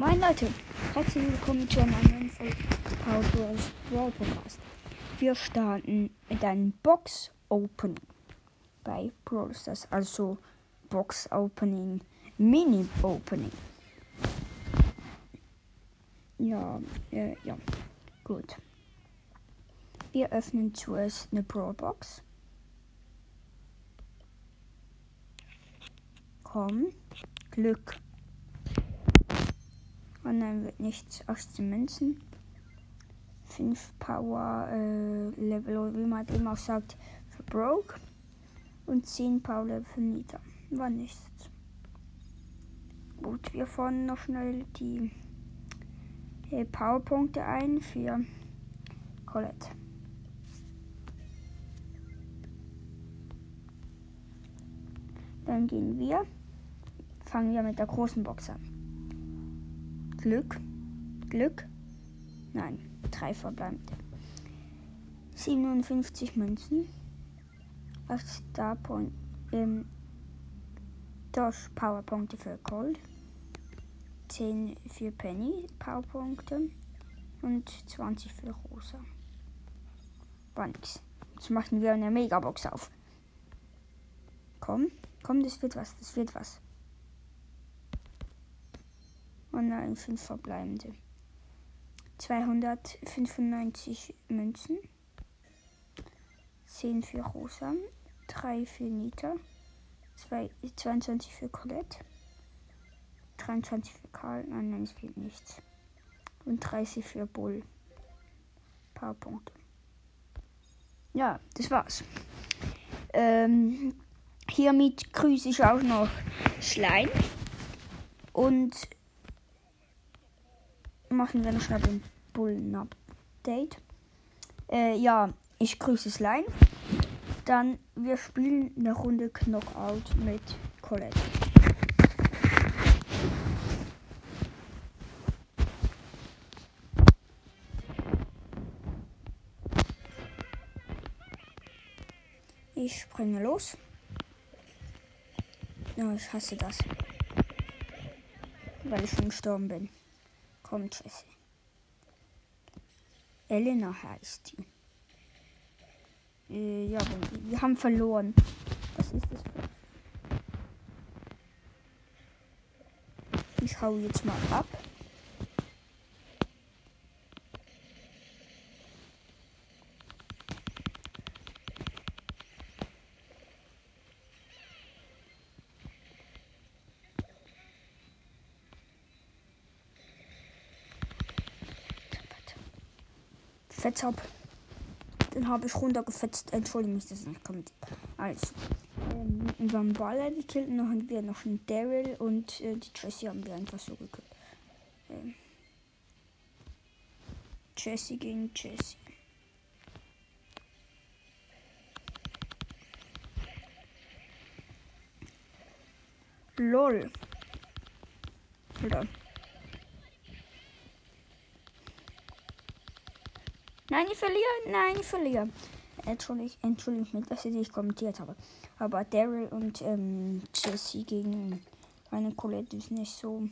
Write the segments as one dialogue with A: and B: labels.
A: Moin Leute, herzlich willkommen zu einer neuen Folge Power Bros. Brawl Podcast. Wir starten mit einem Box Opening bei Brawl Stars, also Box Opening, Mini Opening. Ja, äh, ja, gut. Wir öffnen zuerst eine Brawl Box. Komm, Glück. Und dann wird nichts. 18 Münzen. 5 Power äh, Level, oder wie man immer sagt, für Broke. Und 10 Power Level für Nita. War nichts. Gut, wir fahren noch schnell die äh, Powerpunkte ein für Colette. Dann gehen wir, fangen wir mit der großen Box an. Glück, Glück, nein, drei verbleibende. 57 Münzen, 8 Star Point, ähm, Dosh Powerpunkte für Gold, 10 für Penny Powerpunkte und 20 für Rosa. War nix. Jetzt machen wir eine Megabox auf. Komm, komm, das wird was, das wird was. Oh nein, 5 verbleibende. 295 Münzen. 10 für Rosa. 3 für Nita. 2, 22 für Colette. 23 für Karl. Nein, nein, es fehlt nichts. Und 30 für Bull. Paar Punkte. Ja, das war's. Ähm, hiermit grüße ich auch noch Schleim. Und machen wir noch schnell ein Bullen-Update. Äh, ja, ich grüße Slime. Dann, wir spielen eine Runde Knockout mit Colette. Ich springe los. Ja, ich hasse das. Weil ich schon gestorben bin. Komm, Jessie. Elena heißt die. Äh, ja, wir, haben verloren. Was ist das? Ich hau jetzt mal ab. Fetzhab. Den habe ich runtergefetzt. Entschuldige mich, das nicht kommt. Also. Ähm, haben Baller gekillt und dann haben wir noch einen Daryl und äh, die Jessie haben wir einfach so gekillt. Ähm, Jessie gegen Jessie. LOL. Oder? Nein, ich verliere. Nein, ich verliere. Entschuldigt, entschuldigt mich, dass ich nicht kommentiert habe. Aber Daryl und ähm, Jesse gegen meine Colette ist nicht so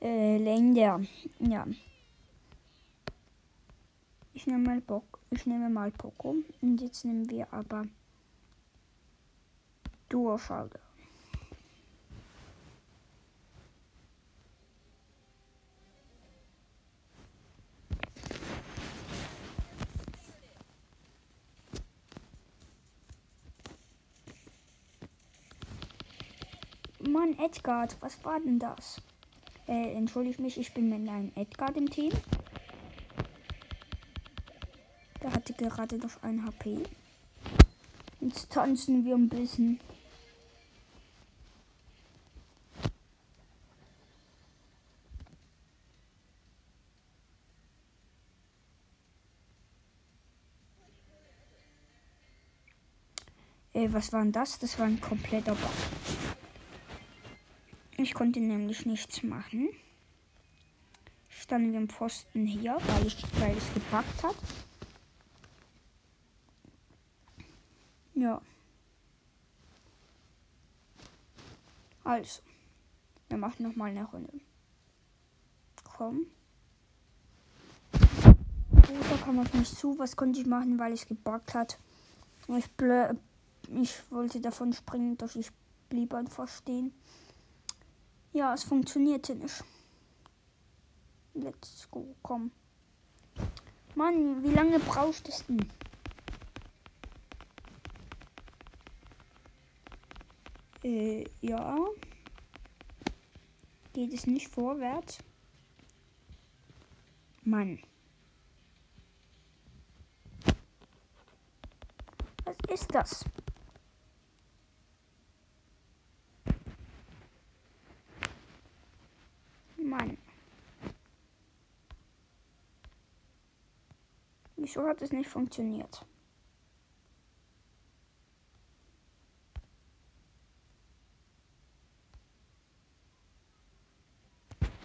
A: äh, länger. Ja. Ich nehme mal Bock. Ich nehme mal Poco. Und jetzt nehmen wir aber Duo Mann, Edgar, was war denn das? Äh, entschuldigt mich, ich bin mit einem Edgar im Team. Der hatte gerade noch ein HP. Jetzt tanzen wir ein bisschen. Äh, was war denn das? Das war ein kompletter Bug. Ich konnte nämlich nichts machen. Standen wir im Pfosten hier, weil, ich, weil es gepackt hat. Ja. Also, wir machen noch mal eine Runde. komm. Rosa kam auf mich zu. Was konnte ich machen, weil es gebackt hat? Ich, blö ich wollte davon springen, doch ich blieb einfach stehen. Ja, es funktionierte nicht. Let's go, komm. Mann, wie lange brauchst du denn? Äh, ja. Geht es nicht vorwärts? Mann. Was ist das? Mann. Wieso hat es nicht funktioniert?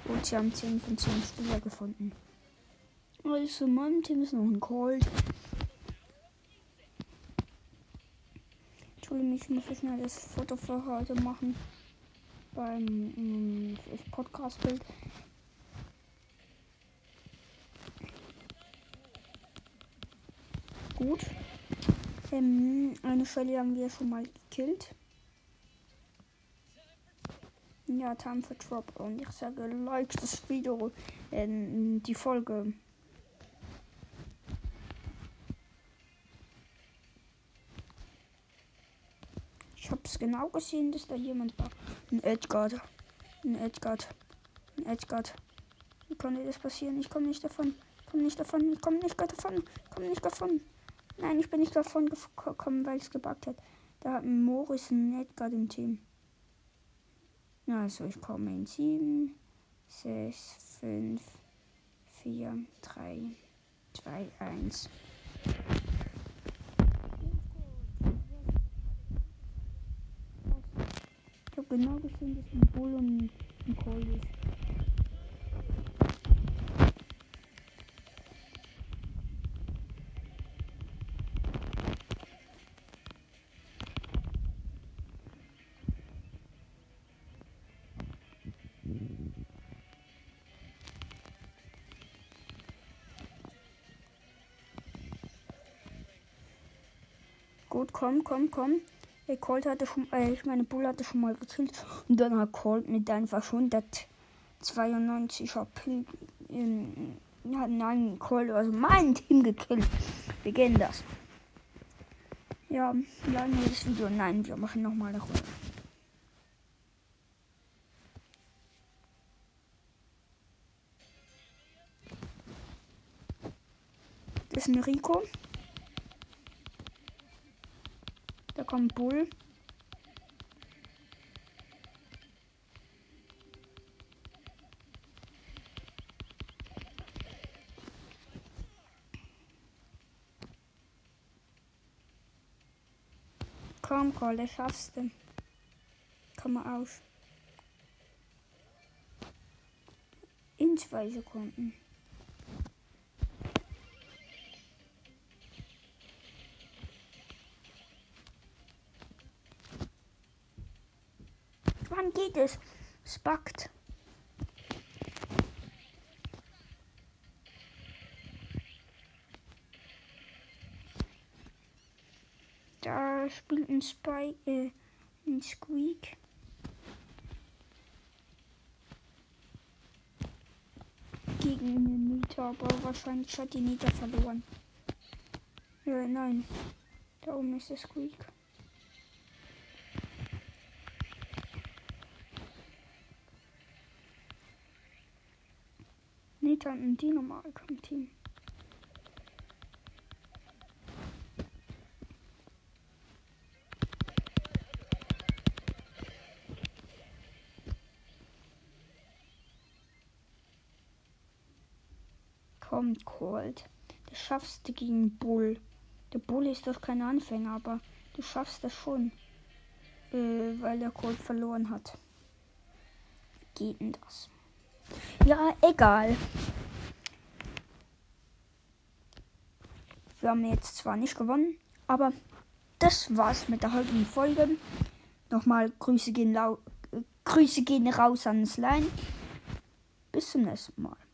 A: Und sie haben 10 von 10 Spieler gefunden. Also, mein Team ist noch ein Cold. Ich muss schnell das Foto für heute machen. Beim ähm, Podcast-Bild. Gut. Ähm, eine Shelly haben wir schon mal gekillt. Ja, Time for Drop. Und ich sage, like das Video, äh, die Folge. Ich habe es genau gesehen, dass da jemand war. Ein Edgar. Ein Edgar. Ein Edgar. Wie konnte das passieren? Ich komme nicht davon. Komm nicht davon. Ich komme nicht davon. Komm nicht davon. Nein, ich bin nicht davon gekommen, weil es gebackt hat. Da hat Morris ein Edgar im Team. Also ich komme in 7, 6, 5, 4, 3, 2, 1. Ich habe genau gesehen, dass ein Bull und ein ist. Gut, komm, komm, komm. Der Colt hatte schon, äh, ich meine, Bull hatte schon mal gekillt. Und dann hat Colt mit einfach 192 AP. Ähm, ja, nein, Colt, also mein Team gekillt. Wir gehen das. Ja, laden das Video. Nein, wir machen nochmal eine Runde. Das ist ein Rico. Da kommt Bull. Komm, das schaffst du. Komm mal auf. In zwei Sekunden. Geht es? Backt. Da spielt ein Spike, äh, ein Squeak. Gegen eine Nita, aber wahrscheinlich hat die Nita verloren. Ja, nein. Da oben ist der Squeak. Nita und ein Dino-Mark im Team. Komm, Colt. Das schaffst du gegen Bull. Der Bull ist doch kein Anfänger, aber du schaffst das schon. Äh, weil der Colt verloren hat. Wie geht denn das? Ja, egal. Wir haben jetzt zwar nicht gewonnen, aber das war's mit der heutigen Folge. Nochmal Grüße gehen, lau äh, Grüße gehen raus an Slime. Bis zum nächsten Mal.